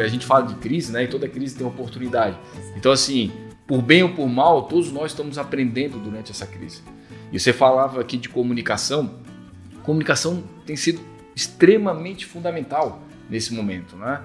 a gente fala de crise, né? E toda crise tem oportunidade. Então, assim, por bem ou por mal, todos nós estamos aprendendo durante essa crise. E você falava aqui de comunicação. Comunicação tem sido extremamente fundamental nesse momento, né?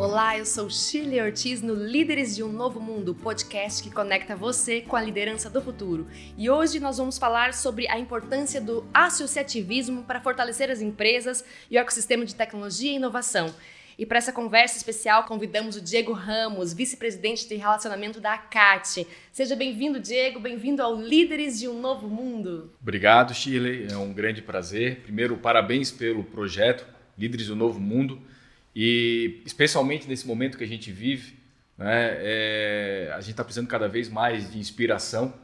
Olá, eu sou Shirley Ortiz no Líderes de um Novo Mundo, podcast que conecta você com a liderança do futuro. E hoje nós vamos falar sobre a importância do associativismo para fortalecer as empresas e o ecossistema de tecnologia e inovação. E para essa conversa especial, convidamos o Diego Ramos, vice-presidente de relacionamento da ACAT. Seja bem-vindo, Diego, bem-vindo ao Líderes de um Novo Mundo. Obrigado, Shirley, é um grande prazer. Primeiro, parabéns pelo projeto Líderes do Novo Mundo. E especialmente nesse momento que a gente vive, né, é, a gente está precisando cada vez mais de inspiração,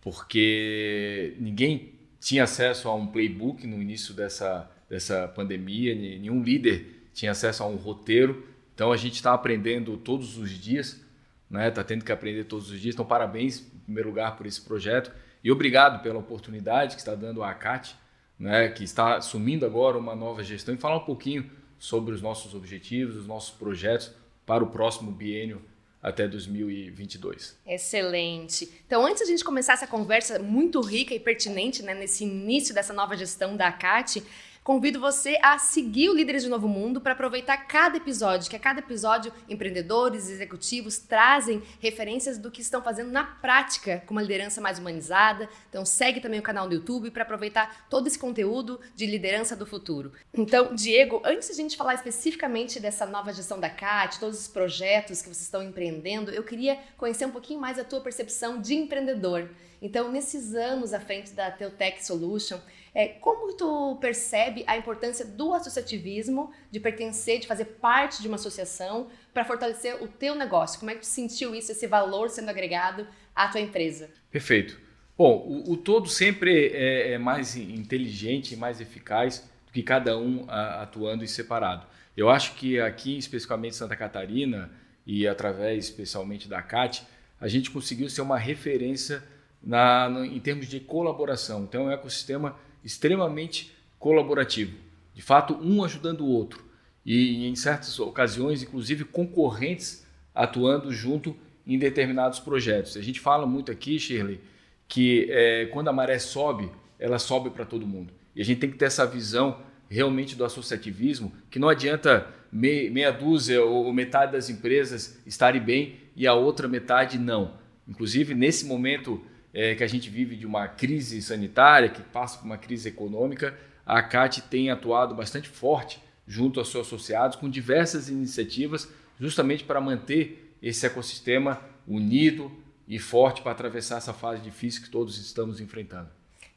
porque ninguém tinha acesso a um playbook no início dessa, dessa pandemia, nenhum líder tinha acesso a um roteiro. Então a gente está aprendendo todos os dias, né, tá tendo que aprender todos os dias. Então parabéns, em primeiro lugar, por esse projeto e obrigado pela oportunidade que está dando a ACAT, né, que está assumindo agora uma nova gestão e falar um pouquinho sobre os nossos objetivos, os nossos projetos para o próximo biênio até 2022. Excelente. Então, antes de a gente começar essa conversa muito rica e pertinente né, nesse início dessa nova gestão da ACAT, Convido você a seguir o Líderes de Novo Mundo para aproveitar cada episódio, que a cada episódio empreendedores, executivos trazem referências do que estão fazendo na prática com uma liderança mais humanizada. Então segue também o canal no YouTube para aproveitar todo esse conteúdo de liderança do futuro. Então, Diego, antes de a gente falar especificamente dessa nova gestão da CAT, todos os projetos que vocês estão empreendendo, eu queria conhecer um pouquinho mais a tua percepção de empreendedor. Então, nesses anos à frente da Teutech Solution, é, como tu percebe a importância do associativismo, de pertencer, de fazer parte de uma associação para fortalecer o teu negócio? Como é que tu sentiu isso, esse valor sendo agregado à tua empresa? Perfeito. Bom, o, o todo sempre é, é, mais inteligente e mais eficaz do que cada um a, atuando em separado. Eu acho que aqui, especificamente Santa Catarina, e através especialmente da CAT, a gente conseguiu ser uma referência na, no, em termos de colaboração. Então, é um ecossistema extremamente colaborativo. De fato, um ajudando o outro. E em certas ocasiões, inclusive, concorrentes atuando junto em determinados projetos. A gente fala muito aqui, Shirley, que é, quando a maré sobe, ela sobe para todo mundo. E a gente tem que ter essa visão realmente do associativismo, que não adianta meia dúzia ou metade das empresas estarem bem e a outra metade não. Inclusive, nesse momento é, que a gente vive de uma crise sanitária, que passa por uma crise econômica, a CAT tem atuado bastante forte junto aos seus associados com diversas iniciativas justamente para manter esse ecossistema unido e forte para atravessar essa fase difícil que todos estamos enfrentando.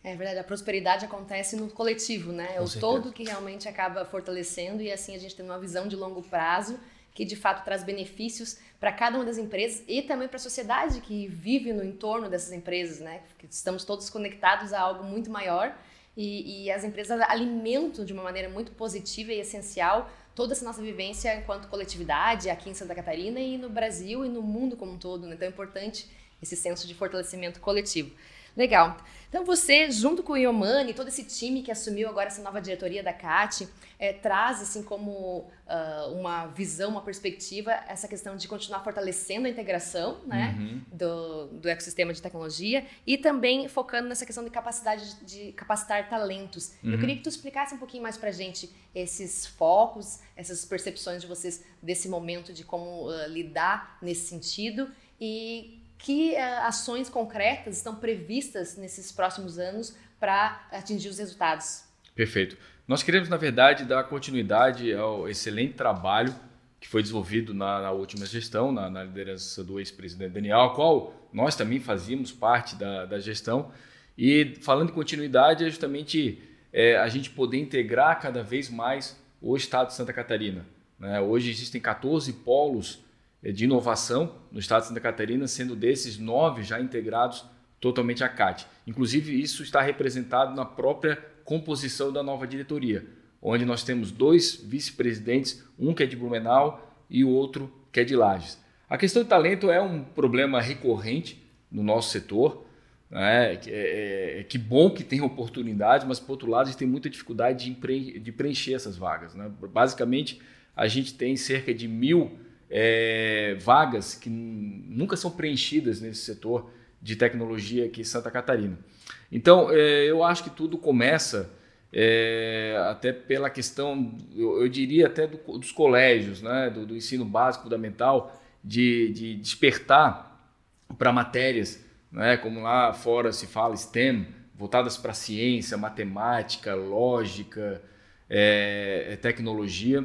É verdade, a prosperidade acontece no coletivo, né? É o todo que realmente acaba fortalecendo e assim a gente tem uma visão de longo prazo que de fato traz benefícios para cada uma das empresas e também para a sociedade que vive no entorno dessas empresas, né? Porque estamos todos conectados a algo muito maior e, e, as empresas alimentam de uma maneira muito positiva e essencial toda essa nossa vivência enquanto coletividade aqui em Santa Catarina e no Brasil e no mundo como um todo. Né? Então é importante esse senso de fortalecimento coletivo. Legal. Então você, junto com o Iomani, todo esse time que assumiu agora essa nova diretoria da CAT, é, traz assim como uh, uma visão, uma perspectiva, essa questão de continuar fortalecendo a integração né, uhum. do, do ecossistema de tecnologia e também focando nessa questão de capacidade de, de capacitar talentos. Uhum. Eu queria que tu explicasse um pouquinho mais para gente esses focos, essas percepções de vocês desse momento de como uh, lidar nesse sentido e que uh, ações concretas estão previstas nesses próximos anos para atingir os resultados? Perfeito. Nós queremos, na verdade, dar continuidade ao excelente trabalho que foi desenvolvido na, na última gestão, na, na liderança do ex-presidente Daniel, a qual nós também fazíamos parte da, da gestão. E falando em continuidade, é justamente é, a gente poder integrar cada vez mais o Estado de Santa Catarina. Né? Hoje existem 14 polos de inovação no estado de Santa Catarina, sendo desses nove já integrados totalmente à CAT. Inclusive, isso está representado na própria composição da nova diretoria, onde nós temos dois vice-presidentes, um que é de Blumenau e o outro que é de Lages. A questão de talento é um problema recorrente no nosso setor. Né? É, é, é, que bom que tem oportunidade, mas por outro lado a gente tem muita dificuldade de, de preencher essas vagas. Né? Basicamente, a gente tem cerca de mil é, vagas que nunca são preenchidas nesse setor de tecnologia aqui em Santa Catarina. Então, é, eu acho que tudo começa é, até pela questão, eu, eu diria até do, dos colégios, né? do, do ensino básico fundamental, de, de despertar para matérias né? como lá fora se fala STEM, voltadas para ciência, matemática, lógica, é, é, tecnologia.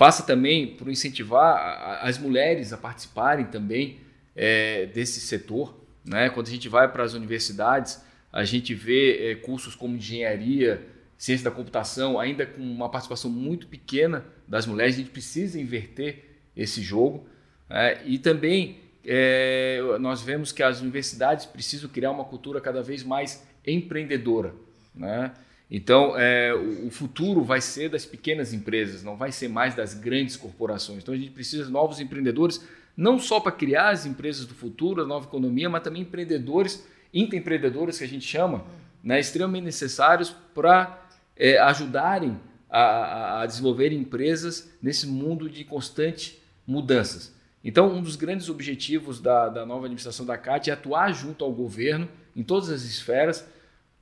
Passa também por incentivar as mulheres a participarem também é, desse setor. Né? Quando a gente vai para as universidades, a gente vê é, cursos como engenharia, ciência da computação, ainda com uma participação muito pequena das mulheres. A gente precisa inverter esse jogo. Né? E também é, nós vemos que as universidades precisam criar uma cultura cada vez mais empreendedora. Né? Então, é, o futuro vai ser das pequenas empresas, não vai ser mais das grandes corporações. Então, a gente precisa de novos empreendedores, não só para criar as empresas do futuro, a nova economia, mas também empreendedores, intraempreendedores que a gente chama, né, extremamente necessários para é, ajudarem a, a desenvolver empresas nesse mundo de constante mudanças. Então, um dos grandes objetivos da, da nova administração da CAT é atuar junto ao governo, em todas as esferas,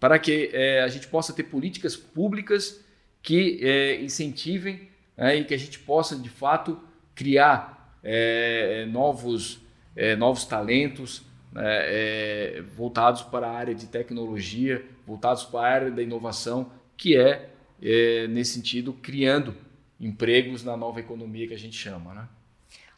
para que é, a gente possa ter políticas públicas que é, incentivem é, e que a gente possa, de fato, criar é, novos, é, novos talentos né, é, voltados para a área de tecnologia, voltados para a área da inovação, que é, nesse sentido, criando empregos na nova economia que a gente chama. Né?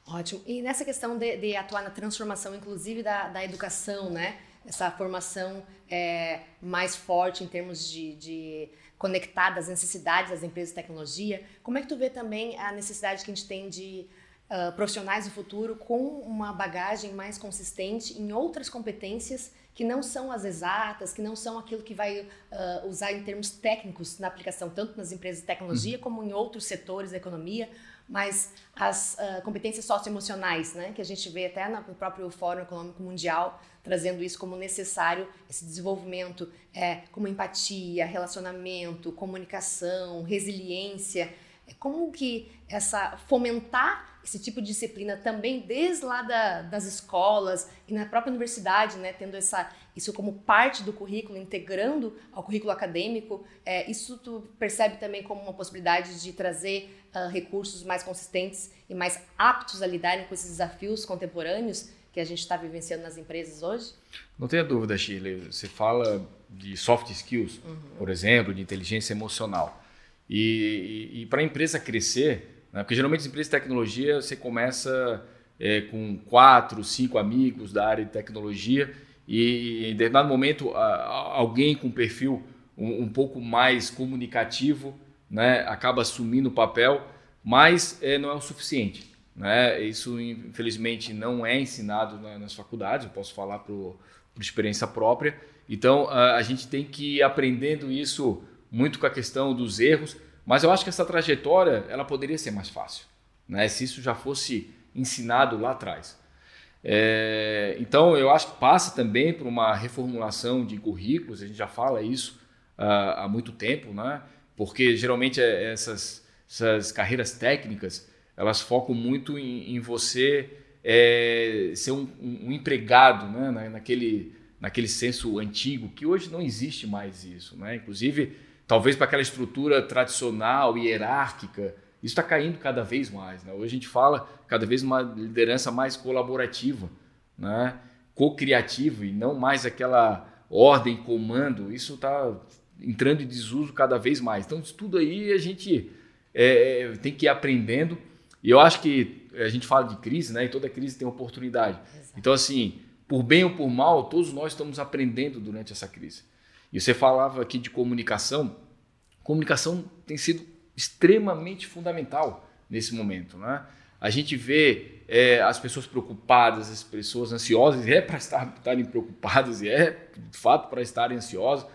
Ótimo. E nessa questão de, de atuar na transformação, inclusive da, da educação, né? Essa formação é, mais forte em termos de, de conectar das necessidades das empresas de tecnologia. Como é que tu vê também a necessidade que a gente tem de uh, profissionais do futuro com uma bagagem mais consistente em outras competências que não são as exatas, que não são aquilo que vai uh, usar em termos técnicos na aplicação, tanto nas empresas de tecnologia uhum. como em outros setores da economia, mas as uh, competências socioemocionais, né, que a gente vê até no próprio Fórum Econômico Mundial, trazendo isso como necessário, esse desenvolvimento, é, como empatia, relacionamento, comunicação, resiliência, é como que essa fomentar esse tipo de disciplina também desde lá da, das escolas e na própria universidade, né, tendo essa, isso como parte do currículo, integrando ao currículo acadêmico, é, isso tu percebe também como uma possibilidade de trazer uh, recursos mais consistentes e mais aptos a lidarem com esses desafios contemporâneos que a gente está vivenciando nas empresas hoje? Não tenha dúvida, Shirley. Você fala de soft skills, uhum. por exemplo, de inteligência emocional. E, e, e para a empresa crescer, né, porque geralmente as empresas de tecnologia você começa é, com quatro, cinco amigos da área de tecnologia e em determinado momento alguém com perfil um, um pouco mais comunicativo né, acaba assumindo o papel, mas é, não é o suficiente. Né? Isso, infelizmente, não é ensinado na, nas faculdades, eu posso falar por, por experiência própria. Então, a, a gente tem que ir aprendendo isso muito com a questão dos erros, mas eu acho que essa trajetória ela poderia ser mais fácil, né? se isso já fosse ensinado lá atrás. É, então, eu acho que passa também por uma reformulação de currículos, a gente já fala isso uh, há muito tempo, né? porque geralmente é, essas, essas carreiras técnicas elas focam muito em, em você é, ser um, um, empregado né? naquele, naquele senso antigo, que hoje não existe mais isso. Né? Inclusive, talvez para aquela estrutura tradicional, hierárquica, isso está caindo cada vez mais. Né? Hoje a gente fala cada vez uma liderança mais colaborativa, né? co-criativa e não mais aquela ordem, comando. Isso está entrando em desuso cada vez mais. Então, tudo aí a gente é, é, tem que ir aprendendo. E eu acho que a gente fala de crise, né? E toda crise tem oportunidade. Exato. Então, assim, por bem ou por mal, todos nós estamos aprendendo durante essa crise. E você falava aqui de comunicação. Comunicação tem sido extremamente fundamental nesse momento, né? A gente vê é, as pessoas preocupadas, as pessoas ansiosas, e é para estarem preocupadas, e é de fato para estarem ansiosas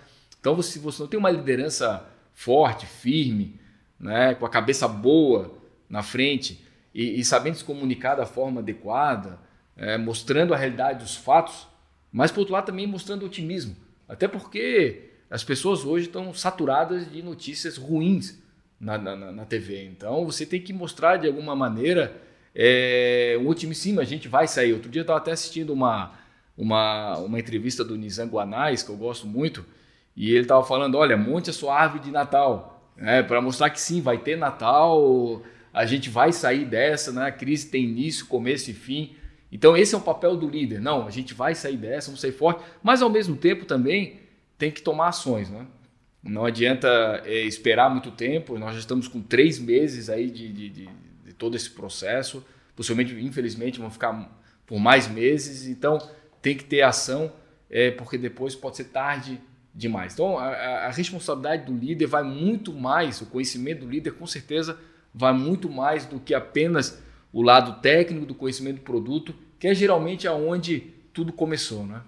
então, se você não tem uma liderança forte, firme, né, com a cabeça boa na frente e, e sabendo se comunicar da forma adequada, é, mostrando a realidade dos fatos, mas por outro lado também mostrando otimismo. Até porque as pessoas hoje estão saturadas de notícias ruins na, na, na TV. Então você tem que mostrar de alguma maneira é, um otimismo. A gente vai sair. Outro dia eu estava até assistindo uma, uma, uma entrevista do Nizam Guanais, que eu gosto muito, e ele estava falando: olha, monte a sua árvore de Natal. É, para mostrar que sim, vai ter Natal, a gente vai sair dessa, né? a crise tem início, começo e fim. Então esse é o papel do líder. Não, a gente vai sair dessa, vamos sair forte, mas ao mesmo tempo também tem que tomar ações. Né? Não adianta é, esperar muito tempo, nós já estamos com três meses aí de, de, de, de todo esse processo, possivelmente, infelizmente, vão ficar por mais meses, então tem que ter ação, é, porque depois pode ser tarde demais. Então, a, a, responsabilidade do líder vai muito mais, o conhecimento do líder, com certeza, vai muito mais do que apenas o lado técnico do conhecimento do produto, que é geralmente aonde tudo começou, né?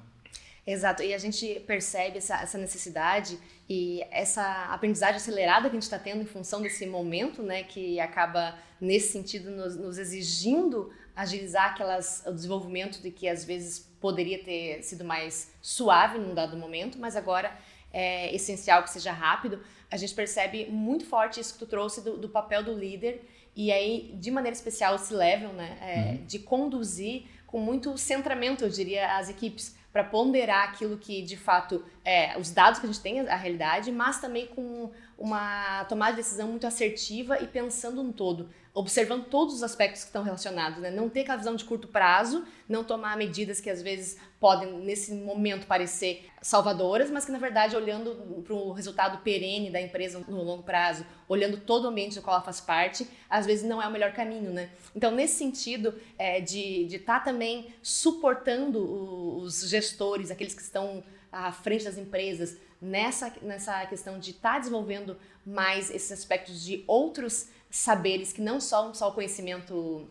Exato, e a gente percebe essa, essa necessidade e essa aprendizagem acelerada que a gente está tendo em função desse momento, né, que acaba, nesse sentido, nos, nos exigindo agilizar aquelas, o desenvolvimento de que às vezes poderia ter sido mais suave num dado momento, mas agora é essencial que seja rápido. A gente percebe muito forte isso que tu trouxe do, do papel do líder e aí, de maneira especial, esse level, né, é, uhum. de conduzir com muito centramento, eu diria, as equipes para ponderar aquilo que de fato é os dados que a gente tem, a realidade, mas também com uma tomada de decisão muito assertiva e pensando no todo observando todos os aspectos que estão relacionados, né? Não ter aquela visão de curto prazo, não tomar medidas que às vezes podem, nesse momento, parecer salvadoras, mas que na verdade, olhando para o resultado perene da empresa no longo prazo, olhando todo o ambiente do qual ela faz parte, às vezes não é o melhor caminho, né? Então, nesse sentido, é, de estar tá também suportando os gestores, aqueles que estão à frente das empresas, nessa, nessa questão de estar tá desenvolvendo mais esses aspectos de outros saberes que não são só o conhecimento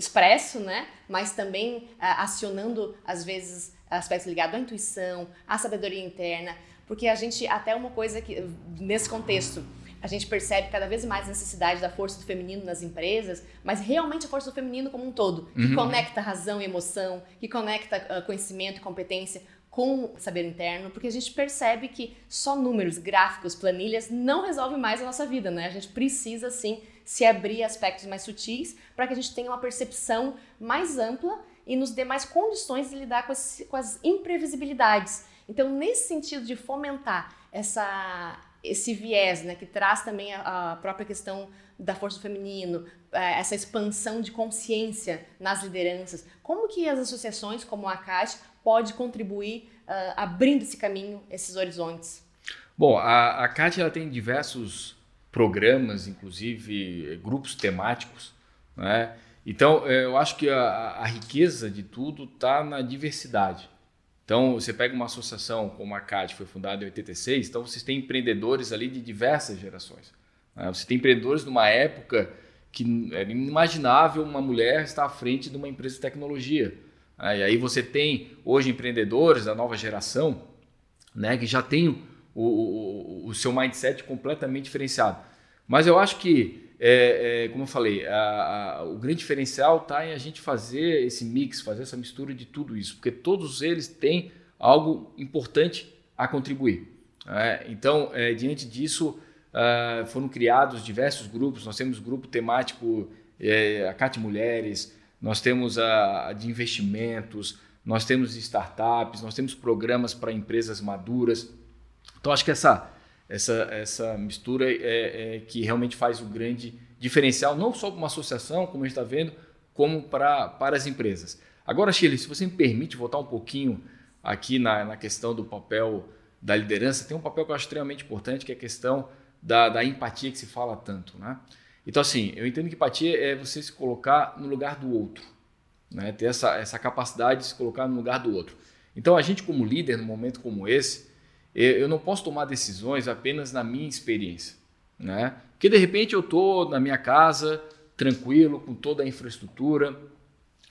expresso, né? Mas também uh, acionando, às vezes, aspectos ligados à intuição, à sabedoria interna, porque a gente, até uma coisa que, nesse contexto, a gente percebe cada vez mais a necessidade da força do feminino nas empresas, mas realmente a força do feminino como um todo, que uhum. conecta razão e emoção, que conecta uh, conhecimento e competência com saber interno, porque a gente percebe que só números, gráficos, planilhas não resolvem mais a nossa vida, né? A gente precisa sim se abrir aspectos mais sutis para que a gente tenha uma percepção mais ampla e nos dê mais condições de lidar com, esse, com as imprevisibilidades. Então, nesse sentido de fomentar essa, esse viés, né, que traz também a, a própria questão da força do feminino, é, essa expansão de consciência nas lideranças, como que as associações como a CAT pode contribuir uh, abrindo esse caminho, esses horizontes? Bom, a, a ela tem diversos programas, inclusive grupos temáticos. Né? Então, é, eu acho que a, a riqueza de tudo está na diversidade. Então, você pega uma associação como a CAD, que foi fundada em 86, então vocês têm empreendedores ali de diversas gerações. Né? Você tem empreendedores de uma época que era inimaginável uma mulher estar à frente de uma empresa de tecnologia. Né? E aí você tem hoje empreendedores da nova geração né, que já tem o, o, o seu mindset completamente diferenciado. Mas eu acho que, é, é, como eu falei, a, a, o grande diferencial está em a gente fazer esse mix, fazer essa mistura de tudo isso, porque todos eles têm algo importante a contribuir. É, então, é, diante disso, uh, foram criados diversos grupos. Nós temos grupo temático é, a CAT Mulheres, nós temos a, a de investimentos, nós temos startups, nós temos programas para empresas maduras. Então acho que essa, essa, essa mistura é, é que realmente faz o grande diferencial, não só para uma associação, como a gente está vendo, como para, para as empresas. Agora, Shirley, se você me permite voltar um pouquinho aqui na, na questão do papel da liderança, tem um papel que eu acho extremamente importante, que é a questão da, da empatia que se fala tanto. Né? Então, assim, eu entendo que empatia é você se colocar no lugar do outro, né? ter essa, essa capacidade de se colocar no lugar do outro. Então, a gente, como líder, num momento como esse, eu não posso tomar decisões apenas na minha experiência, né? Porque de repente eu estou na minha casa, tranquilo, com toda a infraestrutura,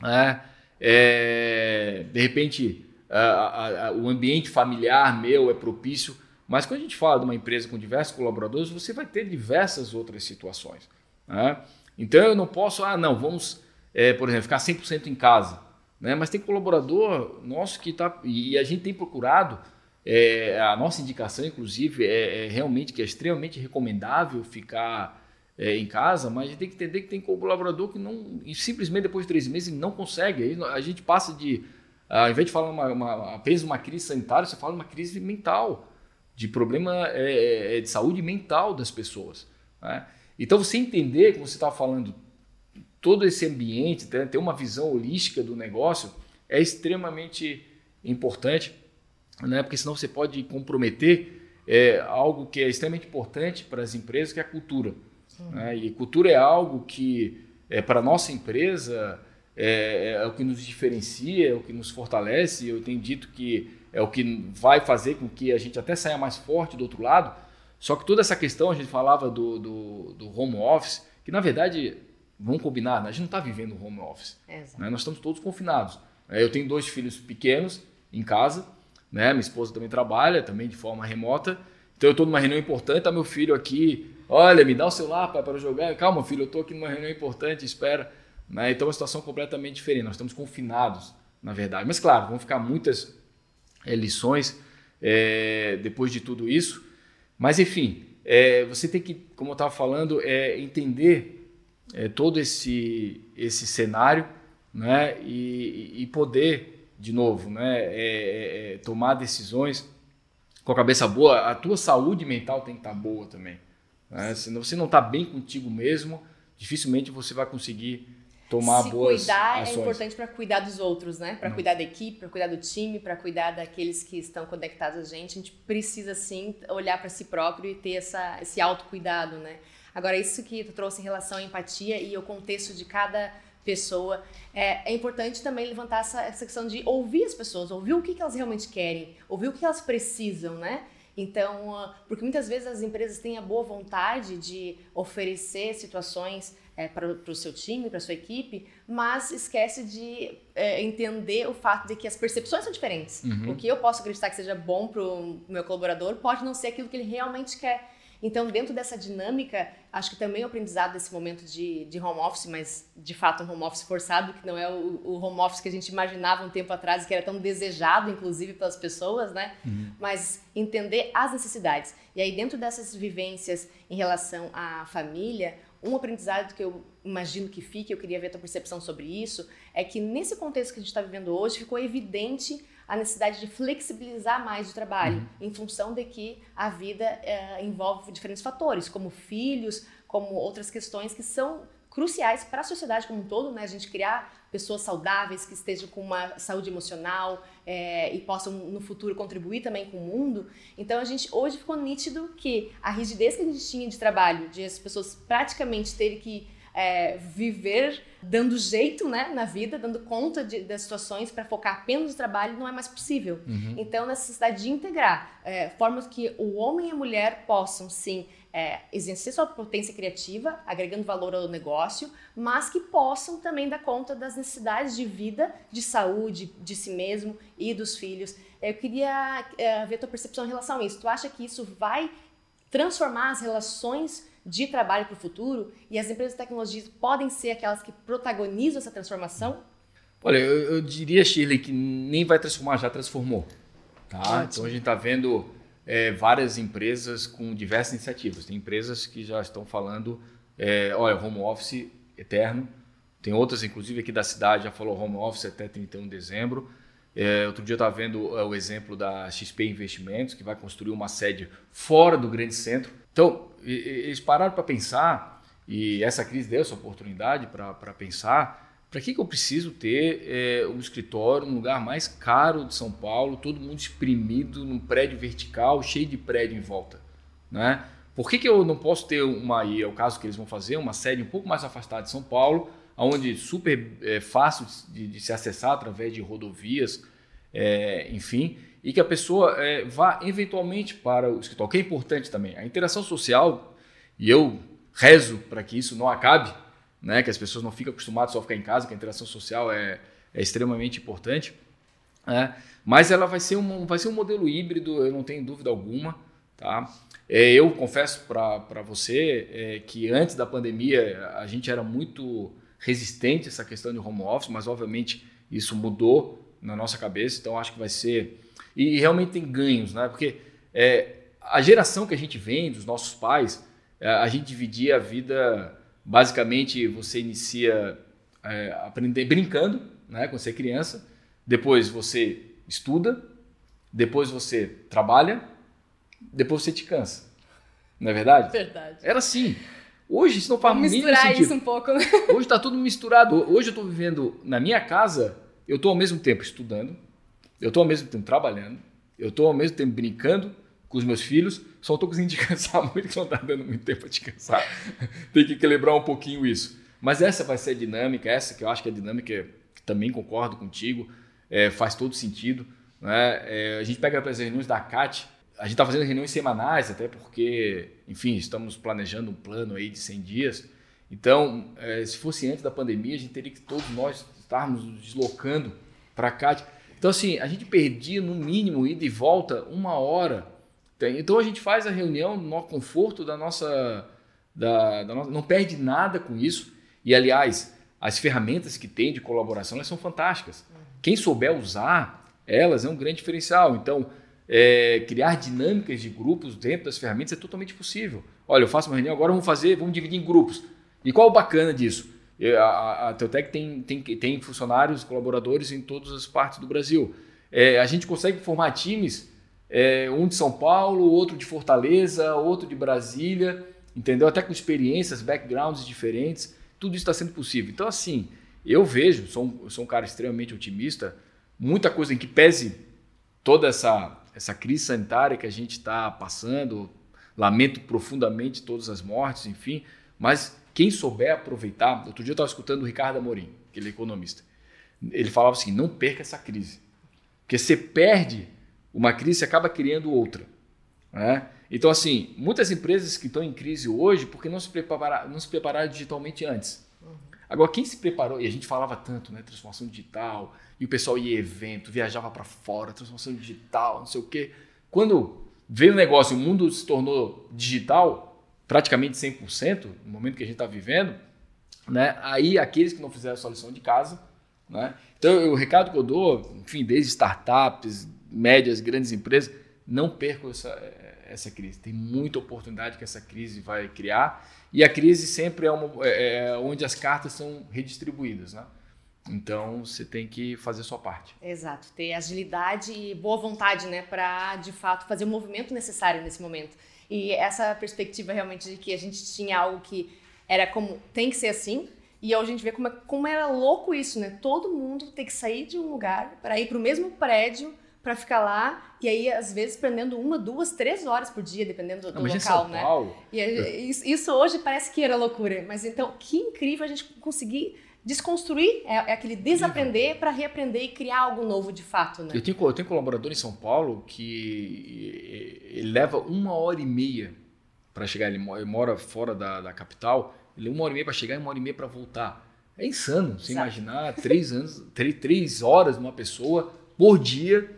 né? É, de repente a, a, a, o ambiente familiar meu é propício, mas quando a gente fala de uma empresa com diversos colaboradores, você vai ter diversas outras situações. Né? Então eu não posso, ah, não, vamos, é, por exemplo, ficar 100% em casa. né? Mas tem colaborador nosso que está e a gente tem procurado é, a nossa indicação, inclusive, é, é, realmente que é extremamente recomendável ficar é, em casa, mas a gente tem que entender que tem colaborador que não simplesmente depois de três meses não consegue. Aí a gente passa de, ao invés de falar uma, uma, apenas uma crise sanitária, você fala uma crise mental, de problema é, é, de saúde mental das pessoas. Né? Então você entender, como você estava falando, todo esse ambiente, ter uma visão holística do negócio é extremamente importante, né? porque senão você pode comprometer é, algo que é extremamente importante para as empresas, que é a cultura. Né? E cultura é algo que, é, para a nossa empresa, é, é, o que nos diferencia, é o que nos fortalece. Eu tenho dito que é o que vai fazer com que a gente até saia mais forte do outro lado. Só que toda essa questão, a gente falava do, do, do home office, que na verdade vamos combinar, né? a gente não está vivendo home office. Né? Nós estamos todos confinados. É, eu tenho dois filhos pequenos em casa, né? minha esposa também trabalha, também de forma remota. Então eu estou numa reunião importante, está meu filho aqui, olha, me dá o celular para jogar. Calma, filho, eu estou aqui numa reunião importante, espera. Né? Então é uma situação completamente diferente. Nós estamos confinados, na verdade. Mas claro, vão ficar muitas é, lições é, depois de tudo isso. Mas enfim, é, você tem que, como eu estava falando, entender todo esse, esse cenário né, e, e poder, de novo, né, é, é, é, tomar decisões com a cabeça boa. A tua saúde mental tem que estar tá boa também. Né? Se você não está bem contigo mesmo, dificilmente você vai conseguir tomar Se boas cuidar é ações. é importante para cuidar dos outros, né? Para cuidar da equipe, para cuidar do time, para cuidar daqueles que estão conectados a gente. A gente precisa sim olhar para si próprio e ter essa, esse autocuidado, né? Agora, isso que tu trouxe em relação à empatia e o contexto de cada pessoa, é, é importante também levantar essa, essa questão de ouvir as pessoas, ouvir o que, que elas realmente querem, ouvir o que elas precisam, né? Então, porque muitas vezes as empresas têm a boa vontade de oferecer situações é, para o seu time, para a sua equipe, mas esquece de é, entender o fato de que as percepções são diferentes. Uhum. O que eu posso acreditar que seja bom para o meu colaborador pode não ser aquilo que ele realmente quer. Então, dentro dessa dinâmica, acho que também o aprendizado desse momento de, de home office, mas de fato um home office forçado, que não é o, o home office que a gente imaginava um tempo atrás, que era tão desejado, inclusive, pelas pessoas, né? Uhum. Mas entender as necessidades. E aí, dentro dessas vivências em relação à família, um aprendizado que eu imagino que fique, eu queria ver a tua percepção sobre isso, é que nesse contexto que a gente está vivendo hoje, ficou evidente a necessidade de flexibilizar mais o trabalho, uhum. em função de que a vida é, envolve diferentes fatores, como filhos, como outras questões que são cruciais para a sociedade como um todo, né? A gente criar pessoas saudáveis que estejam com uma saúde emocional é, e possam no futuro contribuir também com o mundo. Então a gente hoje ficou nítido que a rigidez que a gente tinha de trabalho, de as pessoas praticamente terem que é, viver dando jeito né, na vida, dando conta de, das situações para focar apenas no trabalho, não é mais possível. Uhum. Então, necessidade de integrar é, formas que o homem e a mulher possam, sim, é, exercer sua potência criativa, agregando valor ao negócio, mas que possam também dar conta das necessidades de vida, de saúde, de si mesmo e dos filhos. Eu queria é, ver a tua percepção em relação a isso. Tu acha que isso vai transformar as relações de trabalho para o futuro e as empresas de tecnologia podem ser aquelas que protagonizam essa transformação? Olha, eu, eu diria, Shirley, que nem vai transformar, já transformou. Tá? Então a gente está vendo é, várias empresas com diversas iniciativas. Tem empresas que já estão falando, é, olha, home office eterno. Tem outras, inclusive aqui da cidade, já falou home office até 31 de dezembro. É, outro dia eu estava vendo é, o exemplo da XP Investimentos, que vai construir uma sede fora do grande centro. Então, eles pararam para pensar, e essa crise deu essa oportunidade para pensar, para que, que eu preciso ter é, um escritório no lugar mais caro de São Paulo, todo mundo exprimido num prédio vertical, cheio de prédio em volta? Né? Por que, que eu não posso ter uma, e é o caso que eles vão fazer, uma sede um pouco mais afastada de São Paulo, onde super é, fácil de, de, se acessar através de rodovias, é, enfim, e que a pessoa é, vá eventualmente para o escritório, que é importante também. A interação social, e eu rezo para que isso não acabe, né, que as pessoas não fiquem acostumadas só a ficar em casa, que a interação social é, é extremamente importante, né, mas ela vai ser, um, vai ser um modelo híbrido, eu não tenho dúvida alguma. Tá? É, eu confesso para você é, que antes da pandemia a gente era muito resistente a essa questão de home office, mas obviamente Isso mudou na nossa cabeça, então acho que vai ser. E realmente tem ganhos, né? Porque é, a geração que a gente vem, dos nossos pais, é, a gente dividia a vida. Basicamente, você inicia é, aprender brincando, né? Quando você é criança. Depois você estuda. Depois você trabalha. Depois você te cansa. Não é verdade? Verdade. Era assim. Hoje isso não faz Vamos mínimo misturar isso um pouco. Hoje está tudo misturado. Hoje eu estou vivendo na minha casa, eu estou ao mesmo tempo estudando, eu estou ao mesmo tempo trabalhando, eu estou ao mesmo tempo brincando com os meus filhos, só estou conseguindo te cansar muito, que não está dando muito tempo para te cansar. Tem que equilibrar um pouquinho isso. Mas essa vai ser a dinâmica, essa que eu acho que é a dinâmica, que também concordo contigo, é, faz todo sentido. Né? É, a gente pega as reuniões da CAT, a gente está fazendo reuniões semanais, até porque, enfim, estamos planejando um plano aí de 100 dias. Então, é, se fosse antes da pandemia, a gente teria que todos nós estarmos nos deslocando para cá. Então, assim, a gente perdia no mínimo ida e volta uma hora. Então, a gente faz a reunião no conforto da nossa, da, da nossa. Não perde nada com isso. E, aliás, as ferramentas que tem de colaboração elas são fantásticas. Quem souber usar elas é um grande diferencial. Então, é, criar dinâmicas de grupos dentro das ferramentas é totalmente possível. Olha, eu faço uma reunião, agora vamos fazer, vamos dividir em grupos. E qual o bacana disso? A, a, Teutec tem, tem, tem funcionários, colaboradores em todas as partes do Brasil. É, a gente consegue formar times, é, um de São Paulo, outro de Fortaleza, outro de Brasília, entendeu? Até com experiências, backgrounds diferentes. Tudo isso está sendo possível. Então, assim, eu vejo, sou um, sou um cara extremamente otimista, muita coisa em que pese toda essa, essa crise sanitária que a gente está passando, lamento profundamente todas as mortes, enfim, mas quem souber aproveitar, outro dia eu estava escutando o Ricardo Amorim, que ele é economista, ele falava assim, não perca essa crise, porque você perde uma crise, você acaba criando outra. né? Então, assim, muitas empresas que estão em crise hoje, porque não se, prepara, não se prepararam digitalmente antes. Agora, quem se preparou, e a gente falava tanto, né? Transformação digital, e o pessoal ia em evento, viajava para fora, transformação digital, não sei o quê. Quando veio o negócio, o mundo se tornou digital, praticamente 100%, no momento que a gente está vivendo, né? Aí aqueles que não fizeram a sua lição de casa, né? Então, o recado que eu dou, enfim, desde startups, médias, grandes empresas, não percam essa, essa crise. Tem muita oportunidade que essa crise vai criar. E a crise sempre é, uma, é onde as cartas são redistribuídas. Né? Então você tem que fazer sua parte. Exato, ter agilidade e boa vontade, né, para de fato fazer o movimento necessário nesse momento. E essa perspectiva realmente de que a gente tinha algo que era como tem que ser assim, e hoje a gente vê como, é, como era louco isso, né? Todo mundo tem que sair de um lugar para ir para o mesmo prédio para ficar lá, e aí às vezes prendendo uma, duas, três horas por dia, dependendo do, Não, local, né? E a- isso hoje parece que era loucura, mas então que incrível a gente conseguir desconstruir, é, é aquele desaprender para reaprender e criar algo novo de fato, né? eu tenho, eu tenho colaborador em São Paulo que ele leva uma hora e meia para chegar. Ele mo- ele mora fora da, da capital, ele uma hora e meia para chegar e uma hora e meia para voltar. É insano você Exato. imaginar três anos, três, três horas uma pessoa por dia,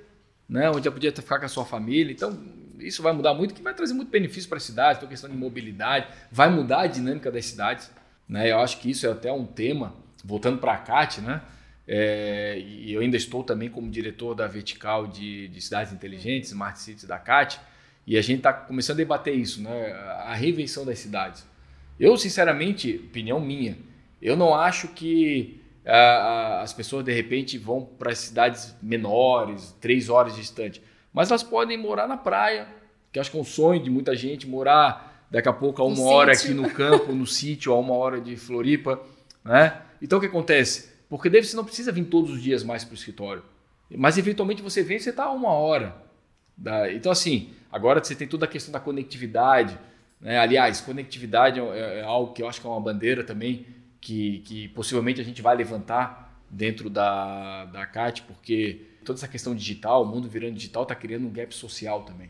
né? Onde já podia ficar com a sua família. Então, isso vai mudar muito, que vai trazer muito benefício para a cidade, então questão de mobilidade, vai mudar a dinâmica das cidades. Né? Eu acho que isso é até um tema, voltando para a CAT, né? É, e eu ainda estou também como diretor da vertical de, de cidades inteligentes, Smart Cities da CAT, e a gente está começando a debater isso, né? a reinvenção das cidades. Eu, sinceramente, opinião minha, eu não acho que ah, as pessoas de repente vão para cidades menores, três horas distante, mas elas podem morar na praia, que acho que é um sonho de muita gente morar daqui a pouco a No uma hora sítio. aqui no campo, no sítio, a uma hora de Floripa, né? Então o que acontece? Porque deve você não precisa vir todos os dias mais para o escritório, mas eventualmente você vem e você está a uma hora. da- Então assim, agora você tem toda a questão da conectividade, né? Aliás, conectividade é, é algo que eu acho que é uma bandeira também que, que possivelmente a gente vai levantar dentro da, da CAT, porque toda essa questão digital, o mundo virando digital, está criando um gap social também.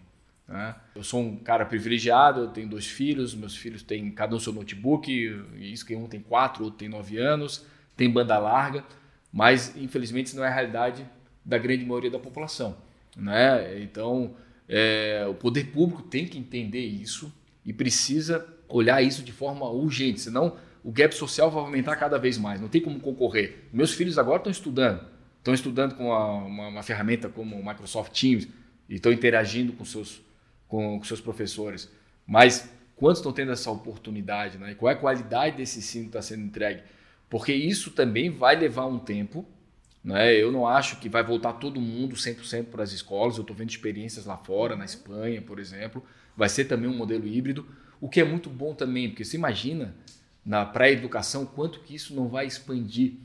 Né? Eu sou um cara privilegiado, eu tenho dois filhos, meus filhos têm cada um seu notebook, isso que um tem quatro, outro tem nove anos, tem banda larga, mas infelizmente isso não é a realidade da grande maioria da população. Né? Então, é, o poder público tem que entender isso e precisa olhar isso de forma urgente, senão o gap social vai aumentar cada vez mais, não tem como concorrer. Meus filhos agora estão estudando, estão estudando com uma, uma, uma, ferramenta como o Microsoft Teams e estão interagindo com seus, com, com seus professores. Mas quantos estão tendo essa oportunidade? Né? qual é a qualidade desse ensino que está sendo entregue? Porque isso também vai levar um tempo. Né? Eu não acho que vai voltar todo mundo 100% para as escolas. Eu estou vendo experiências lá fora, na Espanha, por exemplo. Vai ser também um modelo híbrido, o que é muito bom também, porque você imagina na pré-educação quanto que isso não vai expandir.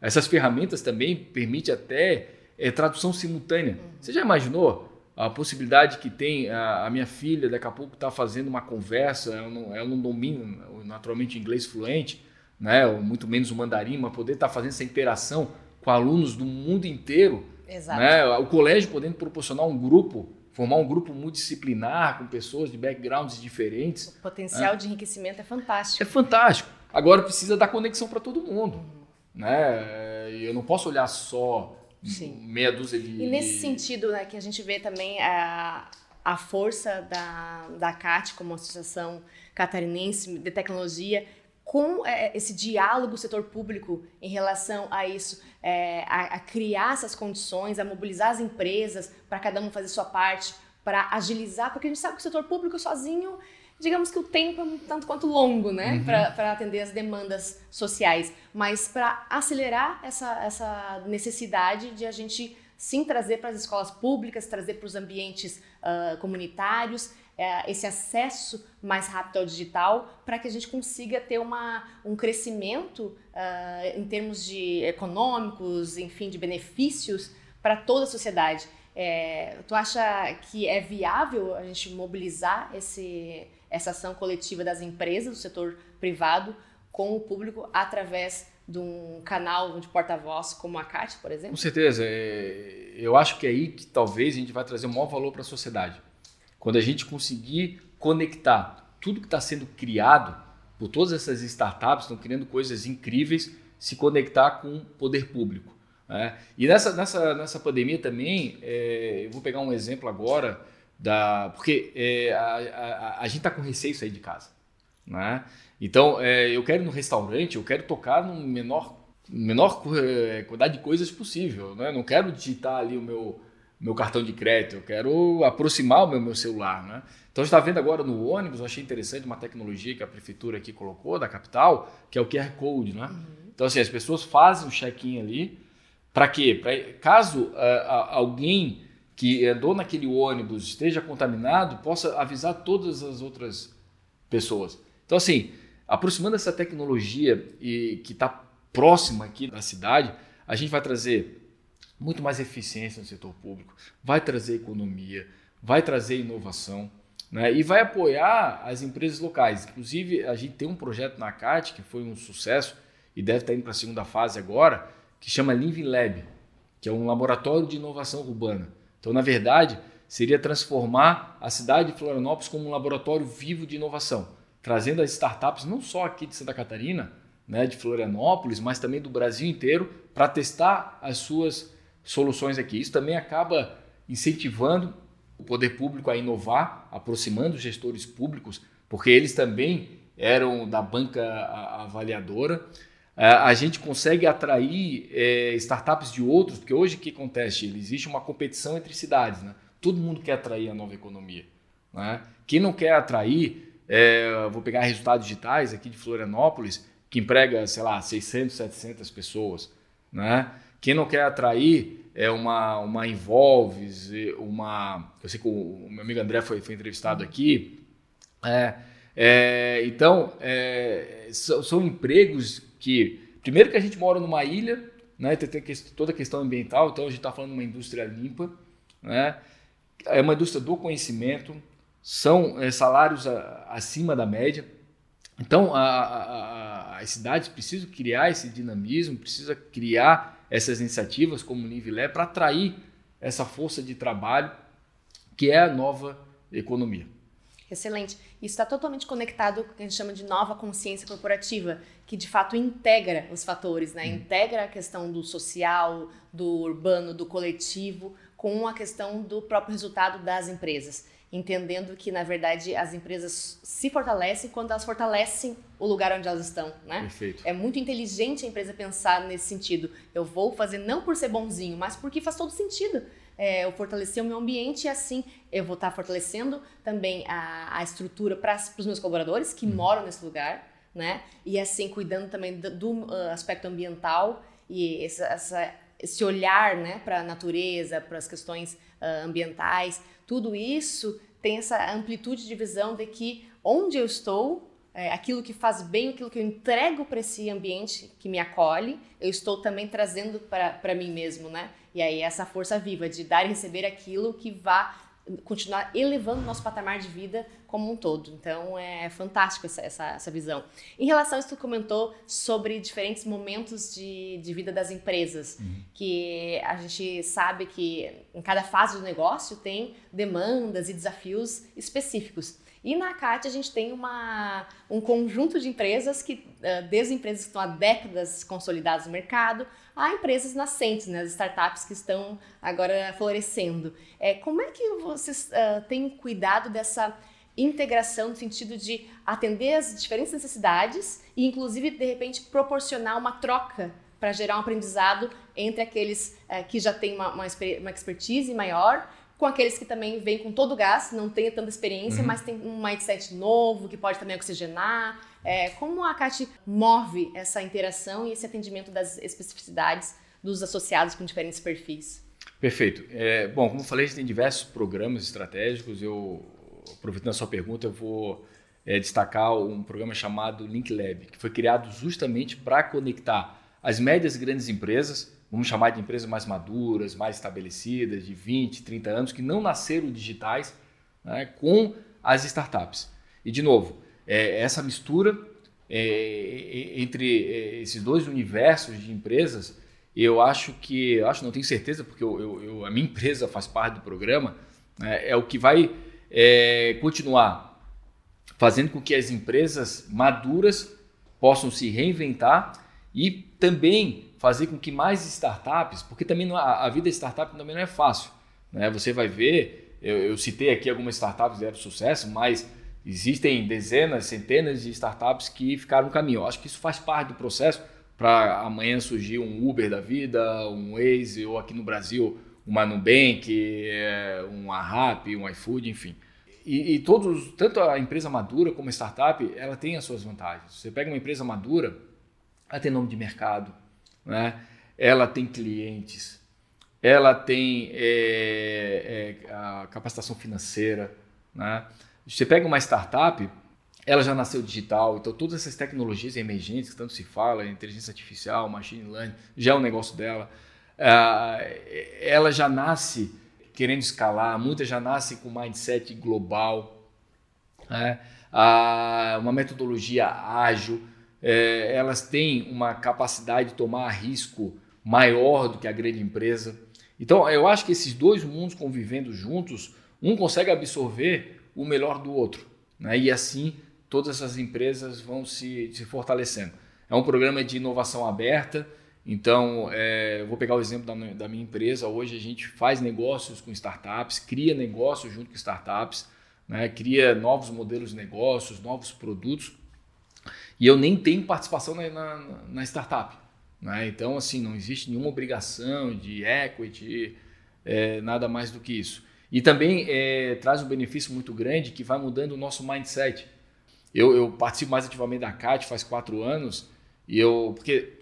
Essas ferramentas também permitem até é, tradução simultânea. Você já imaginou a possibilidade que tem a, a minha filha daqui a pouco está fazendo uma conversa, ela não, ela não domina naturalmente inglês fluente, né, ou muito menos o mandarim, mas poder estar tá fazendo essa interação com alunos do mundo inteiro, Exato. Né, o colégio podendo proporcionar um grupo formar um grupo multidisciplinar com pessoas de backgrounds diferentes. O potencial é. de enriquecimento é fantástico. É fantástico. Agora precisa dar conexão para todo mundo. Uhum. Né? Eu não posso olhar só Sim. meia dúzia de. E nesse sentido, né, que a gente vê também a, a força da, da CAT como associação catarinense de tecnologia com é, esse diálogo setor público em relação a isso, é, a, a, criar essas condições, a mobilizar as empresas para cada um fazer sua parte, para agilizar, porque a gente sabe que o setor público sozinho, digamos que o tempo é um tanto quanto longo, né, uhum. para atender as demandas sociais, mas para acelerar essa, essa necessidade de a gente sim trazer para as escolas públicas, trazer para os ambientes uh, comunitários é, esse acesso mais rápido ao digital para que a gente consiga ter uma, um crescimento uh, em termos de econômicos, enfim, de benefícios para toda a sociedade. É, tu acha que é viável a gente mobilizar esse, essa ação coletiva das empresas, do setor privado, com o público através de um canal de porta-voz como a CAT, por exemplo? Com certeza. É, eu acho que é aí que talvez a gente vai trazer o maior valor para a sociedade. Quando a gente conseguir conectar tudo que está sendo criado por todas essas startups, estão criando coisas incríveis, se conectar com o poder público. Né? E nessa, nessa, nessa pandemia também, é, eu vou pegar um exemplo agora, da, porque é, a, a, a, gente está com receio de sair de casa. Né? Então, é, eu quero ir no restaurante, eu quero tocar no menor, menor é, quantidade de coisas possível. Né? Não quero digitar ali o meu meu cartão de crédito, eu quero aproximar o meu, meu celular. Né? Então, a gente está vendo agora no ônibus, eu achei interessante uma tecnologia que a prefeitura aqui colocou, da capital, que é o QR Code. Né? Uhum. Então, assim, as pessoas fazem um check-in ali, para quê? Pra, caso uh, alguém que andou naquele ônibus esteja contaminado, possa avisar todas as outras pessoas. Então, assim, aproximando essa tecnologia e que está próxima aqui da cidade, a gente vai trazer muito mais eficiência no setor público, vai trazer economia, vai trazer inovação né? e vai apoiar as empresas locais. Inclusive, a gente tem um projeto na CAT que foi um sucesso e deve estar indo para a segunda fase agora, que chama Living Lab, que é um laboratório de inovação urbana. Então, na verdade, seria transformar a cidade de Florianópolis como um laboratório vivo de inovação, trazendo as startups não só aqui de Santa Catarina, né, de Florianópolis, mas também do Brasil inteiro, para testar as suas soluções aqui. Isso também acaba incentivando o poder público a inovar, aproximando os gestores públicos, porque eles também eram da banca avaliadora. A gente consegue atrair é, startups de outros, porque hoje o que acontece? Existe uma competição entre cidades. Né? Todo mundo quer atrair a nova economia. Né? Quem não quer atrair, é, vou pegar resultados digitais aqui de Florianópolis, que emprega, sei lá, 600, 700 pessoas. Né? Quem não quer atrair é uma, uma Involves, uma. Eu sei que o, meu amigo André foi, foi entrevistado aqui. É, é, então, é, são, são, empregos que. Primeiro que a gente mora numa ilha, né, tem, tem toda a questão ambiental, então a gente está falando de uma indústria limpa, né, é uma indústria do conhecimento, são é, salários a, acima da média. Então, a, a, as cidades precisam criar esse dinamismo, precisa criar essas iniciativas como o Nivilé para atrair essa força de trabalho que é a nova economia. Excelente. Isso está totalmente conectado com o que a gente chama de nova consciência corporativa, que de fato integra os fatores, né? Hum. Integra a questão do social, do urbano, do coletivo, com a questão do próprio resultado das empresas. entendendo que, na verdade, as empresas se fortalecem quando elas fortalecem o lugar onde elas estão, né? Perfeito. É muito inteligente a empresa pensar nesse sentido. Eu vou fazer não por ser bonzinho, mas porque faz todo sentido. É, eu fortalecer o meu ambiente e assim eu vou estar fortalecendo também a, a estrutura para os meus colaboradores que uhum. moram nesse lugar, né? E assim cuidando também do, do uh, aspecto ambiental e essa, essa, esse olhar, né, para a natureza, para as questões uh, ambientais tudo isso tem essa amplitude de visão de que onde eu estou, é, aquilo que faz bem, aquilo que eu entrego para esse ambiente que me acolhe, eu estou também trazendo para mim mesmo, né? E aí essa força viva de dar e receber aquilo que vá continuar elevando o nosso patamar de vida como um todo. Então é fantástico essa, essa, essa visão. Em relação a isso, tu comentou sobre diferentes momentos de, de vida das empresas, uhum. que a gente sabe que em cada fase do negócio tem demandas e desafios específicos. E na CAT a gente tem uma, um conjunto de empresas que, desde empresas que estão há décadas consolidadas no mercado, a empresas nascentes, né, as startups que estão agora florescendo. É, como é que vocês uh, têm cuidado dessa integração no sentido de atender as diferentes necessidades e, inclusive, de repente, proporcionar uma troca para gerar um aprendizado entre aqueles uh, que já têm uma, uma, uma expertise maior com aqueles que também vêm com todo o gás, não têm tanta experiência, uhum. mas tem um mindset novo, que pode também oxigenar. É, como a CAT move essa interação e esse atendimento das especificidades dos associados com diferentes perfis? Perfeito. É, bom, como eu falei, a gente tem diversos programas estratégicos. Eu, aproveitando a sua pergunta, eu vou é, destacar um programa chamado Link Lab, que foi criado justamente para conectar as médias e grandes empresas vamos chamar de empresas mais maduras, mais estabelecidas, de 20, 30 anos, que não nasceram digitais, né, com as startups. E, de novo, é, essa mistura é, entre é, esses dois universos de empresas, eu acho que, eu acho, não tenho certeza, porque eu, eu, eu, a minha empresa faz parte do programa, né, é o que vai é, continuar fazendo com que as empresas maduras possam se reinventar e também fazer com que mais startups, porque também não, a, a vida startup também não é fácil. Né? Você vai ver, eu, eu citei aqui algumas startups que deram sucesso, mas existem dezenas, centenas de startups que ficaram no caminho. Eu acho que isso faz parte do processo para amanhã surgir um Uber da vida, um Waze, ou aqui no Brasil, uma Nubank, é, um Rappi, um iFood, enfim. E, e, todos, tanto a empresa madura como a startup, ela tem as suas vantagens. Você pega uma empresa madura, ela tem nome de mercado, né? ela tem clientes, ela tem é, é, a capacitação financeira. Né? Você pega uma startup, ela já nasceu digital, então todas essas tecnologias emergentes que tanto se fala, inteligência artificial, machine learning, já é um negócio dela. É, ela já nasce querendo escalar, muitas já nascem com mindset global, né? uma metodologia ágil é, elas têm uma capacidade de tomar risco maior do que a grande empresa. Então, eu acho que esses dois mundos convivendo juntos, um consegue absorver o melhor do outro. Né? E assim, todas essas empresas vão se, se fortalecendo. É um programa de inovação aberta. Então, é, vou pegar o exemplo da, da minha empresa. Hoje a gente faz negócios com startups, cria negócios junto com startups, né? cria novos modelos de negócios, novos produtos e eu nem tenho participação na, na, na startup. Né? Então, assim, não existe nenhuma obrigação de equity, é, nada mais do que isso. E também é, traz um benefício muito grande que vai mudando o nosso mindset. Eu, eu participo mais ativamente da CAT faz quatro anos, e eu. Porque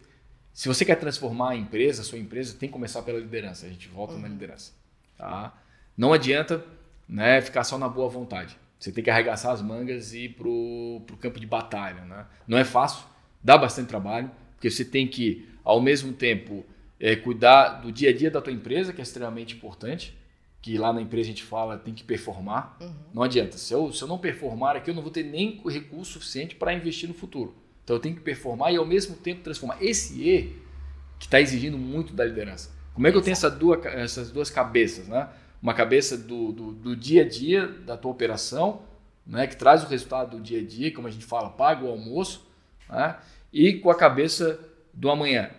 se você quer transformar a empresa, a sua empresa, tem que começar pela liderança. A gente volta uhum. na liderança. Tá? Não adianta né, ficar só na boa vontade. Você tem que arregaçar as mangas e ir para o campo de batalha. Né? Não é fácil, dá bastante trabalho, porque você tem que, ao mesmo tempo, é, cuidar do dia a dia da tua empresa, que é extremamente importante, que lá na empresa a gente fala tem que performar. Uhum. Não adianta. Se eu, se eu não performar aqui, eu não vou ter nem recurso suficiente para investir no futuro. Então eu tenho que performar e ao mesmo tempo transformar. Esse E que está exigindo muito da liderança. Como é que eu tenho essa duas, essas duas cabeças, né? Uma cabeça do, do, do, dia a dia da tua operação, né, que traz o resultado do dia a dia, como a gente fala, paga o almoço, né, e com a cabeça do amanhã.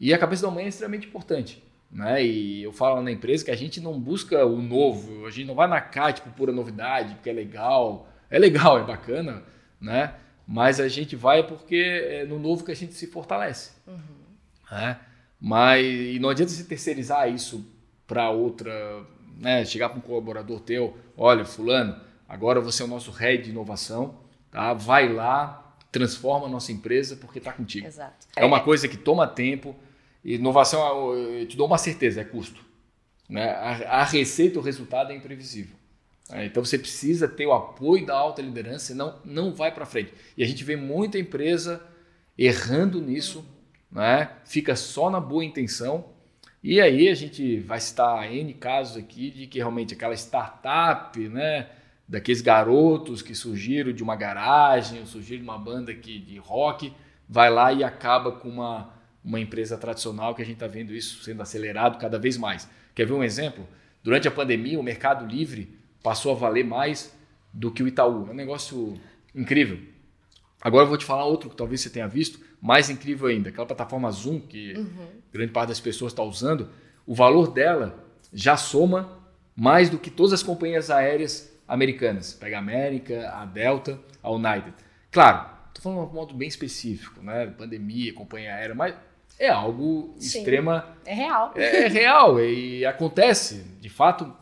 E a cabeça do amanhã é extremamente importante. Né? E eu falo na empresa que a gente não busca o novo, a gente não vai na CAT por pura novidade, porque é legal. É legal, é bacana, né? mas a gente vai porque é no novo que a gente se fortalece. Uhum. Né? Mas e não adianta você terceirizar isso para outra, né? chegar para um colaborador teu, olha, fulano, agora você é o nosso head de inovação, tá? vai lá, transforma a nossa empresa porque está contigo. Exato. É uma coisa que toma tempo, Inovação, eu te dou uma certeza, é custo. Né? A, a receita, o resultado é imprevisível. É, então você precisa ter o apoio da alta liderança, senão não vai para frente. E a gente vê muita empresa errando nisso, né? fica só na boa intenção. E aí a gente vai citar N casos aqui de que realmente aquela startup, né? daqueles garotos que surgiram de uma garagem, ou surgiram de uma banda aqui de rock, vai lá e acaba com uma uma empresa tradicional que a gente está vendo isso sendo acelerado cada vez mais. Quer ver um exemplo? Durante a pandemia, o Mercado Livre passou a valer mais do que o Itaú. É um negócio incrível. Agora eu vou te falar outro que talvez você tenha visto, mais incrível ainda. Aquela plataforma Zoom, que uhum. grande parte das pessoas está usando, o valor dela já soma mais do que todas as companhias aéreas americanas. Pega a América, a Delta, a United. Claro, estou falando de um modo bem específico, né? Pandemia, companhia aérea, mas é algo Sim, extrema. É real. É, é real e acontece, de fato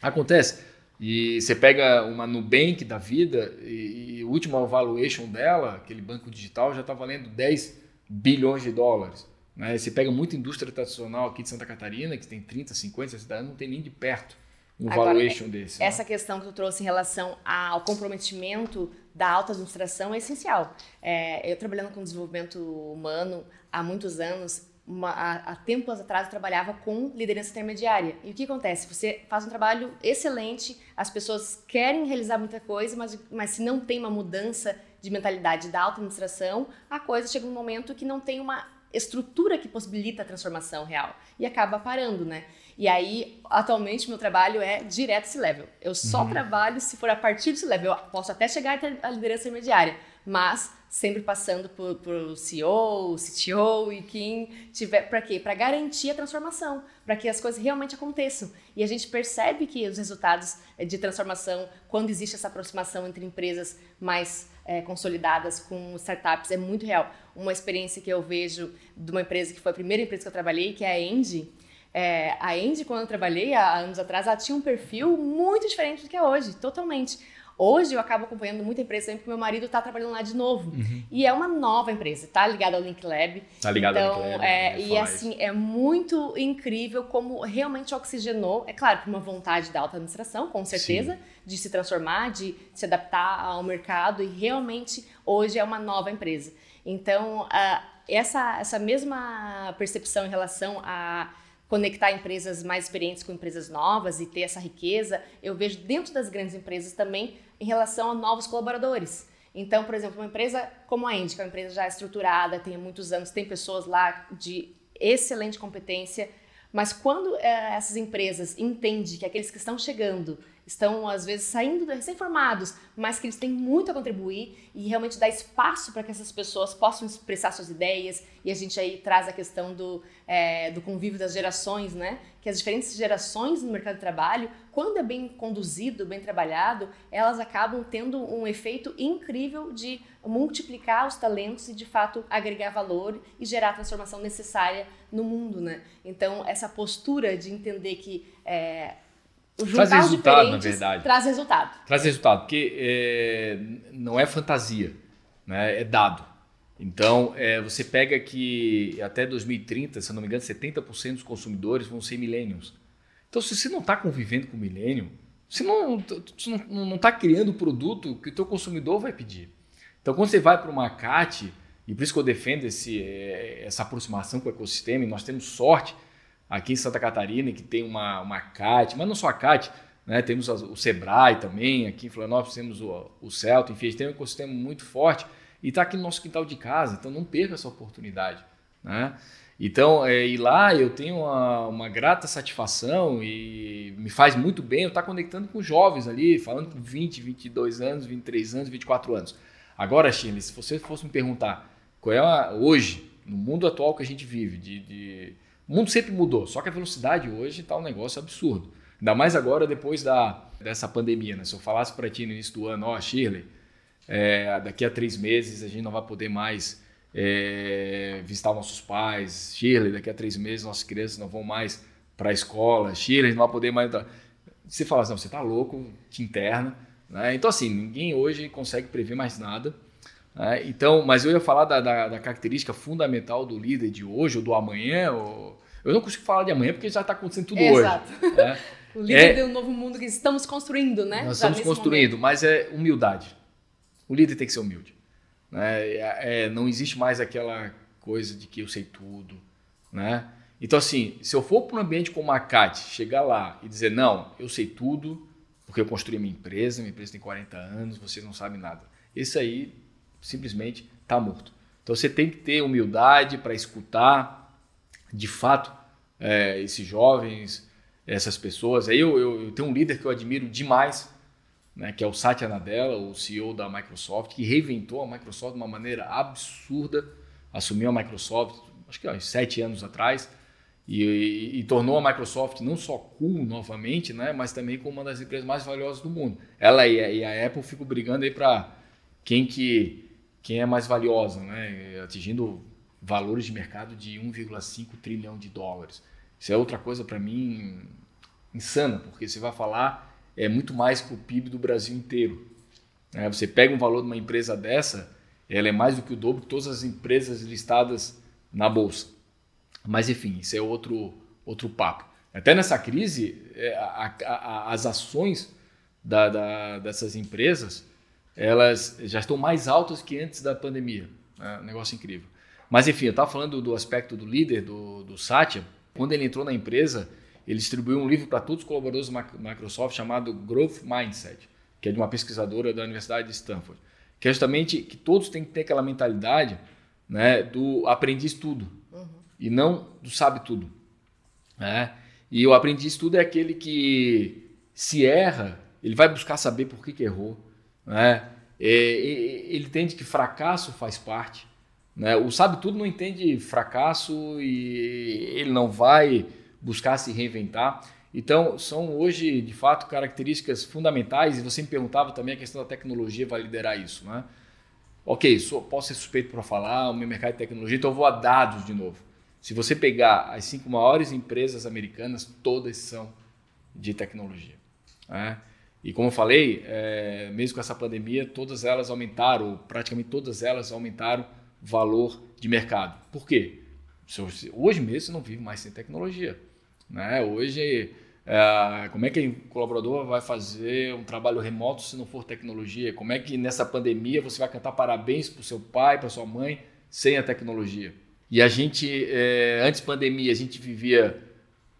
acontece. E você pega uma Nubank da vida e, e o último valuation dela, aquele banco digital, já está valendo 10 bilhões de dólares. Né? Você pega muita indústria tradicional aqui de Santa Catarina, que tem 30, 50, 60 anos, não tem nem de perto um Agora, valuation desse. Né? Essa né? questão que tu trouxe em relação ao comprometimento da alta administração é essencial. É, eu trabalhando com desenvolvimento humano há muitos anos, uma, há, há, tempos atrás eu trabalhava com liderança intermediária. E o que acontece? Você faz um trabalho excelente, as pessoas querem realizar muita coisa, mas, mas se não tem uma mudança de mentalidade da alta administração, a coisa chega um momento que não tem uma estrutura que possibilita a transformação real e acaba parando, né? E aí, atualmente, meu trabalho é direto esse level. Eu só uhum. trabalho se for a partir desse level. Eu posso até chegar a liderança intermediária, mas sempre passando por, por CEO, CTO e quem tiver. Para quê? Para garantir a transformação, para que as coisas realmente aconteçam. E a gente percebe que os resultados eh, de transformação, quando existe essa aproximação entre empresas mais é, consolidadas com startups, é muito real. Uma experiência que eu vejo de uma empresa que foi a primeira empresa que eu trabalhei, que é a Endy é, a Andy, quando eu trabalhei há anos atrás, ela tinha um perfil muito diferente do que é hoje, totalmente. Hoje eu acabo acompanhando muita empresa também porque meu marido está trabalhando lá de novo. Uhum. E é uma nova empresa, está ligada ao Link Lab. Está ligada então, ao Link Lab. É, e assim, isso. é muito incrível como realmente oxigenou, é claro, por uma vontade da alta administração, com certeza, Sim. de se transformar, de se adaptar ao mercado e realmente hoje é uma nova empresa. Então, uh, essa, essa mesma percepção em relação a conectar empresas mais experientes com empresas novas e ter essa riqueza, eu vejo dentro das grandes empresas também em relação a novos colaboradores. Então, por exemplo, uma empresa como a Indy, que é uma empresa já estruturada, tem muitos anos, tem pessoas lá de excelente competência, mas quando é, essas empresas entendem que aqueles que estão chegando estão às vezes saindo recém-formados, mas que eles têm muito a contribuir e realmente dar espaço para que essas pessoas possam expressar suas ideias. E a gente aí traz a questão do, é, do convívio das gerações, né? Que as diferentes gerações no mercado de trabalho, quando é bem conduzido, bem trabalhado, elas acabam tendo um efeito incrível de multiplicar os talentos e de fato agregar valor e gerar a transformação necessária no mundo, né? Então essa postura de entender que é, traz resultado, na verdade. Traz resultado. Traz resultado, porque é, não é fantasia, né? é dado. Então, é, você pega que até 2030, se não me engano, 70% dos consumidores vão ser millennials. Então, se você não está convivendo com o millennial, você não está criando o produto que o teu consumidor vai pedir. Então, quando você vai para uma CAT, e por isso que eu defendo esse, é, essa aproximação com o ecossistema, e nós temos sorte aqui em Santa Catarina, que tem uma, uma CAT, mas não só a CAT, né? temos o Sebrae também, aqui em Florianópolis temos o, o enfim, a gente tem um ecossistema muito forte e está aqui no nosso quintal de casa, então não perca essa oportunidade. Né? Então, é, e lá eu tenho uma, uma, grata satisfação e me faz muito bem eu estar conectando com jovens ali, falando com 20, 22 anos, 23 anos, 24 anos. Agora, Shirley, se você fosse me perguntar qual é a, hoje, no mundo atual que a gente vive, de, de O mundo sempre mudou, só que a velocidade hoje está um negócio absurdo. Ainda mais agora, depois da, dessa pandemia. Né? Se eu falasse para ti no início do ano, ó, oh, Shirley, é, daqui a três meses a gente não vai poder mais é, visitar nossos pais. Shirley, daqui a três meses nossas crianças não vão mais para a escola. Shirley, não vai poder mais. Você fala assim, não, você está louco, te interna. Né? Então, assim, ninguém hoje consegue prever mais nada. Né? Então, mas eu ia falar da, da, da, característica fundamental do líder de hoje ou do amanhã. Ou... Eu não consigo falar de amanhã porque já está acontecendo tudo Exato. hoje. Né? o líder é, do novo mundo que estamos construindo, né? Nós estamos construindo, momento. mas é humildade. O líder tem que ser humilde. Né? É, é, não existe mais aquela coisa de que eu sei tudo. Né? Então, assim, se eu for para um ambiente como a CAT, chegar lá e dizer, não, eu sei tudo, porque eu construí minha empresa, minha empresa tem 40 anos, vocês não sabem nada. Esse aí simplesmente está morto. Então você tem que ter humildade para escutar, de fato, é, esses jovens, essas pessoas. Aí eu, eu, eu, tenho um líder que eu admiro demais, né, que é o Satya Nadella, o CEO da Microsoft, que reinventou a Microsoft de uma maneira absurda, assumiu a Microsoft, acho que sete anos atrás, e, e, e, tornou a Microsoft não só cool novamente, né, mas também como uma das empresas mais valiosas do mundo. Ela e a, e a Apple ficam brigando aí para quem que quem é mais valiosa, né, atingindo valores de mercado de 1,5 trilhão de dólares. Isso é outra coisa para mim insana, porque você vai falar é muito mais que o PIB do Brasil inteiro. É, você pega um valor de uma empresa dessa, ela é mais do que o dobro de todas as empresas listadas na bolsa. Mas enfim, isso é outro, outro papo. Até nessa crise, é, a, a, as ações da, da, dessas empresas elas já estão mais altas que antes da pandemia. É um negócio incrível. Mas enfim, eu estava falando do aspecto do líder, do, do Satya. Quando ele entrou na empresa, ele distribuiu um livro para todos os colaboradores da Microsoft chamado Growth Mindset, que é de uma pesquisadora da Universidade de Stanford. Que é justamente que todos têm que ter aquela mentalidade né, do aprendiz tudo e não do sabe tudo. Né? E o aprendiz tudo é aquele que se erra, ele vai buscar saber por que, que errou. Né? Ele entende que fracasso faz parte. Né? O sabe tudo não entende fracasso e ele não vai buscar se reinventar. Então, são hoje, de fato, características fundamentais. E você me perguntava também a questão da tecnologia vai liderar isso. Né? Ok, sou, posso ser suspeito para falar, o meu mercado de tecnologia, então eu vou a dados de novo. Se você pegar as cinco maiores empresas americanas, todas são de tecnologia. Né? E como eu falei, é, mesmo com essa pandemia, todas elas aumentaram, praticamente todas elas aumentaram valor de mercado. Por quê? Hoje mesmo você não vive mais sem tecnologia. Né? Hoje, é, como é que o colaborador vai fazer um trabalho remoto se não for tecnologia? Como é que nessa pandemia você vai cantar parabéns para o seu pai, para sua mãe, sem a tecnologia? E a gente, é, antes pandemia, a gente vivia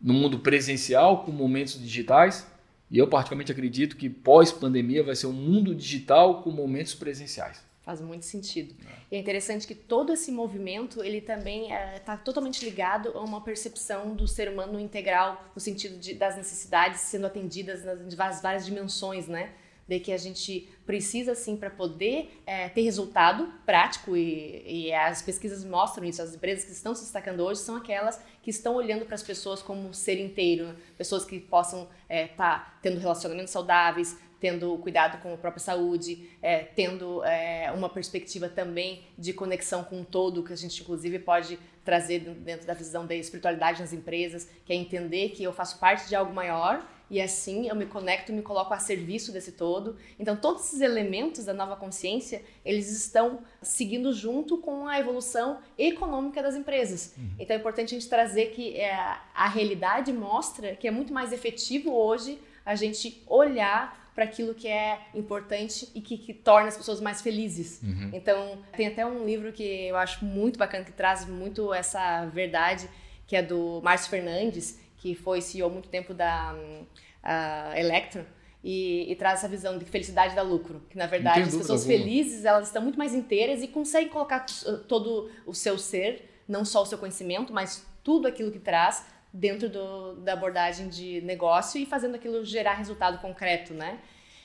no mundo presencial com momentos digitais. E eu particularmente acredito que pós-pandemia vai ser um mundo digital com momentos presenciais. Faz muito sentido. É. E é interessante que todo esse movimento, ele também está é, tá totalmente ligado a uma percepção do ser humano integral, no sentido de, das necessidades sendo atendidas nas várias dimensões, né? De que a gente precisa sim para poder é, ter resultado prático e, e, as pesquisas mostram isso. As empresas que estão se destacando hoje são aquelas que estão olhando para as pessoas como ser inteiro, pessoas que possam estar é, tá tendo relacionamentos saudáveis, tendo cuidado com a própria saúde, é, tendo é, uma perspectiva também de conexão com o todo, que a gente inclusive pode trazer dentro da visão da espiritualidade nas empresas, que é entender que eu faço parte de algo maior e assim eu me conecto e me coloco a serviço desse todo. Então, todos esses elementos da nova consciência, eles estão seguindo junto com a evolução econômica das empresas. Uhum. Então, é importante a gente trazer que é, a realidade mostra que é muito mais efetivo hoje a gente olhar para aquilo que é importante e que, que, torna as pessoas mais felizes. Uhum. Então, tem até um livro que eu acho muito bacana, que traz muito essa verdade, que é do Márcio Fernandes, que foi CEO há muito tempo da uh, Electron, e, e, traz essa visão de felicidade da lucro, que na verdade as pessoas alguma. felizes elas estão muito mais inteiras e conseguem colocar todo o seu ser, não só o seu conhecimento, mas tudo aquilo que traz dentro do, da abordagem de negócio e fazendo aquilo gerar resultado concreto, né?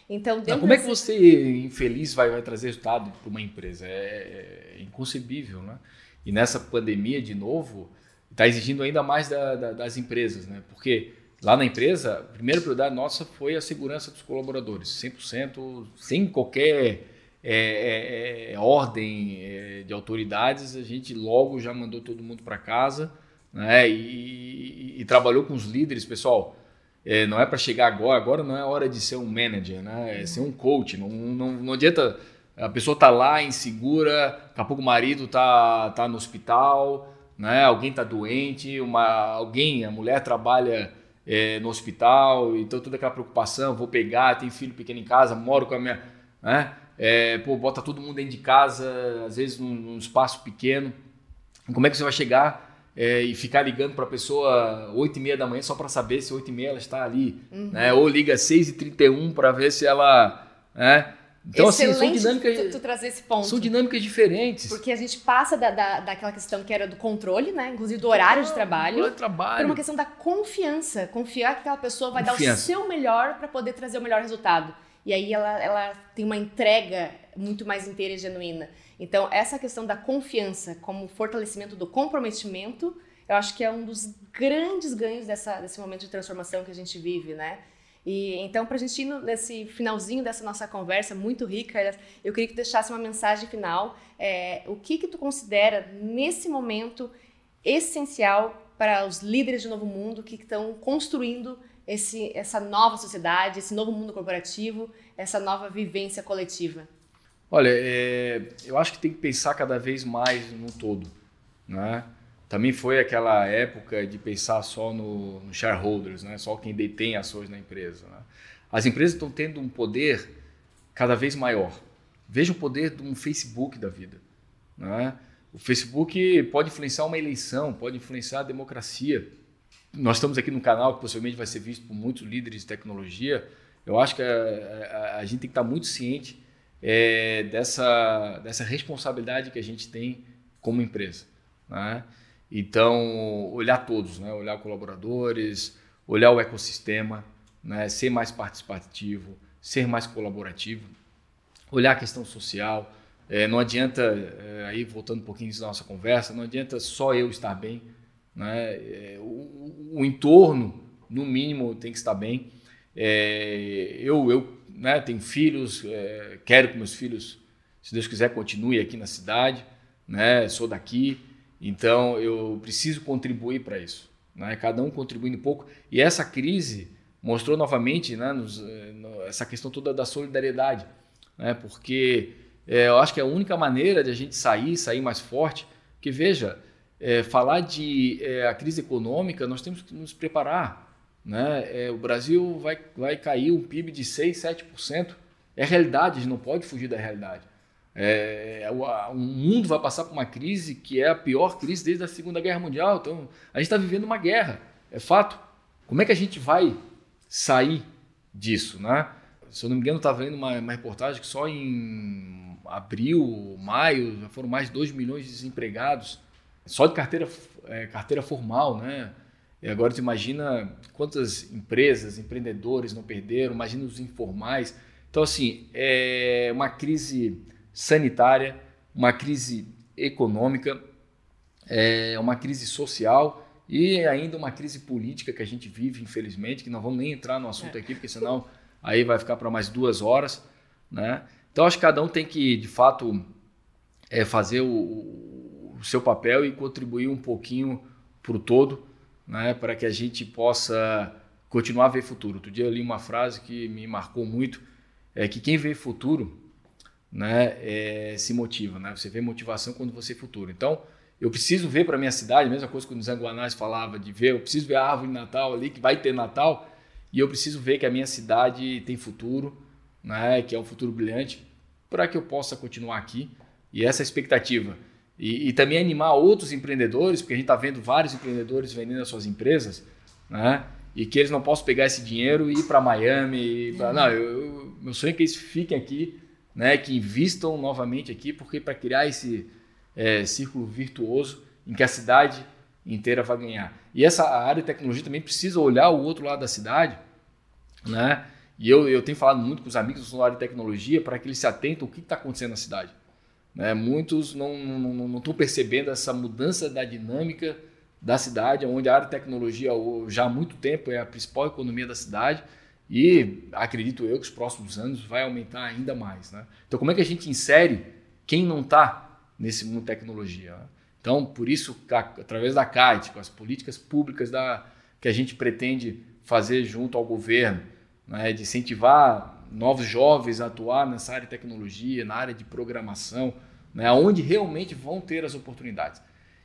Então, Não, como é que você infeliz vai, vai trazer resultado para uma empresa? É, é, inconcebível, né? E nessa pandemia de novo, está exigindo ainda mais da, da, das empresas, né? Porque lá na empresa, a primeira prioridade nossa foi a segurança dos colaboradores, 100%, sem qualquer é, é, é, ordem é, de autoridades, a gente logo já mandou todo mundo para casa né? E, e, e, trabalhou com os líderes, pessoal. É, não é para chegar agora, agora não é hora de ser um manager, né? é ser um coach. Não, não, não adianta a pessoa tá lá insegura, daqui a pouco o marido tá, tá no hospital, né? alguém tá doente, uma, alguém, a mulher trabalha é, no hospital, então toda aquela preocupação, vou pegar, tem filho pequeno em casa, moro com a minha. Né? É, pô, bota todo mundo dentro de casa, às vezes num, num espaço pequeno. Como é que você vai chegar é, e ficar ligando para a pessoa 8 e meia da manhã só para saber se 8 e meia ela está ali? Uhum. Né? Ou liga 6 e 31 para ver se ela. Né? Então, Excelente assim, são dinâmicas. Tu, tu trazer esse ponto. São dinâmicas diferentes. Porque a gente passa da, da, daquela questão que era do controle, né? Inclusive do horário de trabalho. Horário de trabalho. Por uma questão da confiança. Confiar que aquela pessoa vai confiança. dar o seu melhor para poder trazer o melhor resultado. E aí ela, ela tem uma entrega muito mais inteira e genuína. Então, essa questão da confiança como fortalecimento do comprometimento, eu acho que é um dos grandes ganhos dessa, desse momento de transformação que a gente vive, né? E então, para a gente ir nesse finalzinho dessa nossa conversa muito rica, eu queria que deixasse uma mensagem final. É, o que que tu considera nesse momento essencial para os líderes de novo mundo que estão construindo esse, essa nova sociedade, esse novo mundo corporativo, essa nova vivência coletiva? Olha, é, eu acho que tem que pensar cada vez mais no todo, né? Também foi aquela época de pensar só no, no shareholders, né? só quem detém ações na empresa. Né? As empresas estão tendo um poder cada vez maior. Veja o poder de um Facebook da vida. Né? O Facebook pode influenciar uma eleição, pode influenciar a democracia. Nós estamos aqui no canal que possivelmente vai ser visto por muitos líderes de tecnologia. Eu acho que a, a, a gente tem que estar muito ciente é, dessa, dessa responsabilidade que a gente tem como empresa. Né? Então, olhar todos, né? olhar colaboradores, olhar o ecossistema, né? ser mais participativo, ser mais colaborativo, olhar a questão social. É, não adianta, é, aí voltando um pouquinho da nossa conversa, não adianta só eu estar bem. Né? É, o, o, entorno, no mínimo, tem que estar bem. É, eu eu né, tenho filhos, é, quero que meus filhos, se Deus quiser, continuem aqui na cidade. Né? Sou daqui. Então eu preciso contribuir para isso, né? Cada um contribuindo um pouco. E essa crise mostrou novamente, né, nos, eh, essa questão toda da solidariedade, né? Porque é, eu acho que é a única maneira de a gente sair, sair mais forte. Que veja, é, falar de é, a crise econômica, nós temos que nos preparar. Né? o Brasil vai, vai cair um PIB de 6, 7%. É realidade, a gente não pode fugir da realidade. É, o, o, mundo vai passar por uma crise que é a pior crise desde a Segunda Guerra Mundial. Então, a gente está vivendo uma guerra, é fato. Como é que a gente vai sair disso, né? Se eu não me engano, estava vendo uma, uma, reportagem que só em abril, maio, já foram mais de 2 milhões de desempregados, só de carteira, é, carteira formal, né? E agora você imagina quantas empresas, empreendedores não perderam, imagina os informais. Então, assim, é uma crise sanitária, uma crise econômica, é, uma crise social e ainda uma crise política que a gente vive, infelizmente, que não vamos nem entrar no assunto é. aqui, porque senão aí vai ficar para mais duas horas. Né? Então, acho que cada um tem que, de fato, é, fazer o, o seu papel e contribuir um pouquinho para o todo, né? para que a gente possa continuar a ver futuro. Outro dia eu li uma frase que me marcou muito, é que quem vê futuro né, é, se motiva. Né? Você vê motivação quando você é futuro. Então, eu preciso ver para minha cidade, mesma coisa que o Zanguanás falava de ver, eu preciso ver a árvore de Natal ali, que vai ter Natal, e eu preciso ver que a minha cidade tem futuro, né, que é um futuro brilhante, para que eu possa continuar aqui. E essa é a expectativa. E, e também animar outros empreendedores, porque a gente está vendo vários empreendedores vendendo as suas empresas, né? E que eles não possam pegar esse dinheiro e ir para Miami. Pra... Não, eu, eu, meu sonho é que eles fiquem aqui né, que investam novamente aqui, porque para criar esse é, círculo virtuoso em que a cidade inteira vai ganhar. E essa área de tecnologia também precisa olhar o outro lado da cidade, né? E eu, eu tenho falado muito com os amigos do área de tecnologia para que eles se atentem ao que está acontecendo na cidade. Né? Muitos não estão não, não, não percebendo essa mudança da dinâmica da cidade, onde a área de tecnologia já há muito tempo é a principal economia da cidade e acredito eu que os próximos anos vai aumentar ainda mais. Né? Então, como é que a gente insere quem não está nesse mundo de tecnologia? Né? Então, por isso, através da CAIT, com as políticas públicas da, que a gente pretende fazer junto ao governo, né, de incentivar novos jovens a atuar nessa área de tecnologia, na área de programação, né, onde realmente vão ter as oportunidades.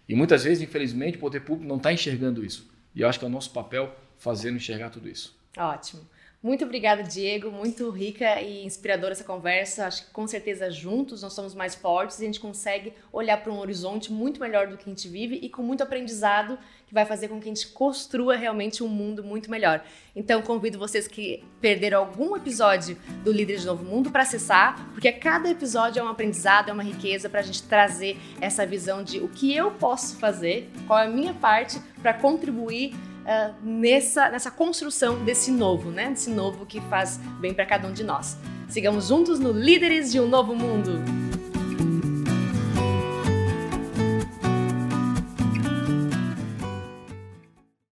E muitas vezes, infelizmente, o poder público não está enxergando isso. E eu acho que é o nosso papel fazendo enxergar tudo isso. Ótimo. Muito obrigada, Diego. Muito rica e inspiradora essa conversa. Acho que com certeza juntos nós somos mais fortes e a gente consegue olhar para um horizonte muito melhor do que a gente vive e com muito aprendizado que vai fazer com que a gente construa realmente um mundo muito melhor. Então convido vocês que perderam algum episódio do Líderes de Novo Mundo para acessar, porque cada episódio é um aprendizado, é uma riqueza para a gente trazer essa visão de o que eu posso fazer, qual é a minha parte para contribuir uh, nessa, nessa construção desse novo, né? Desse novo que faz bem para cada um de nós. Sigamos juntos no Líderes de um Novo Mundo.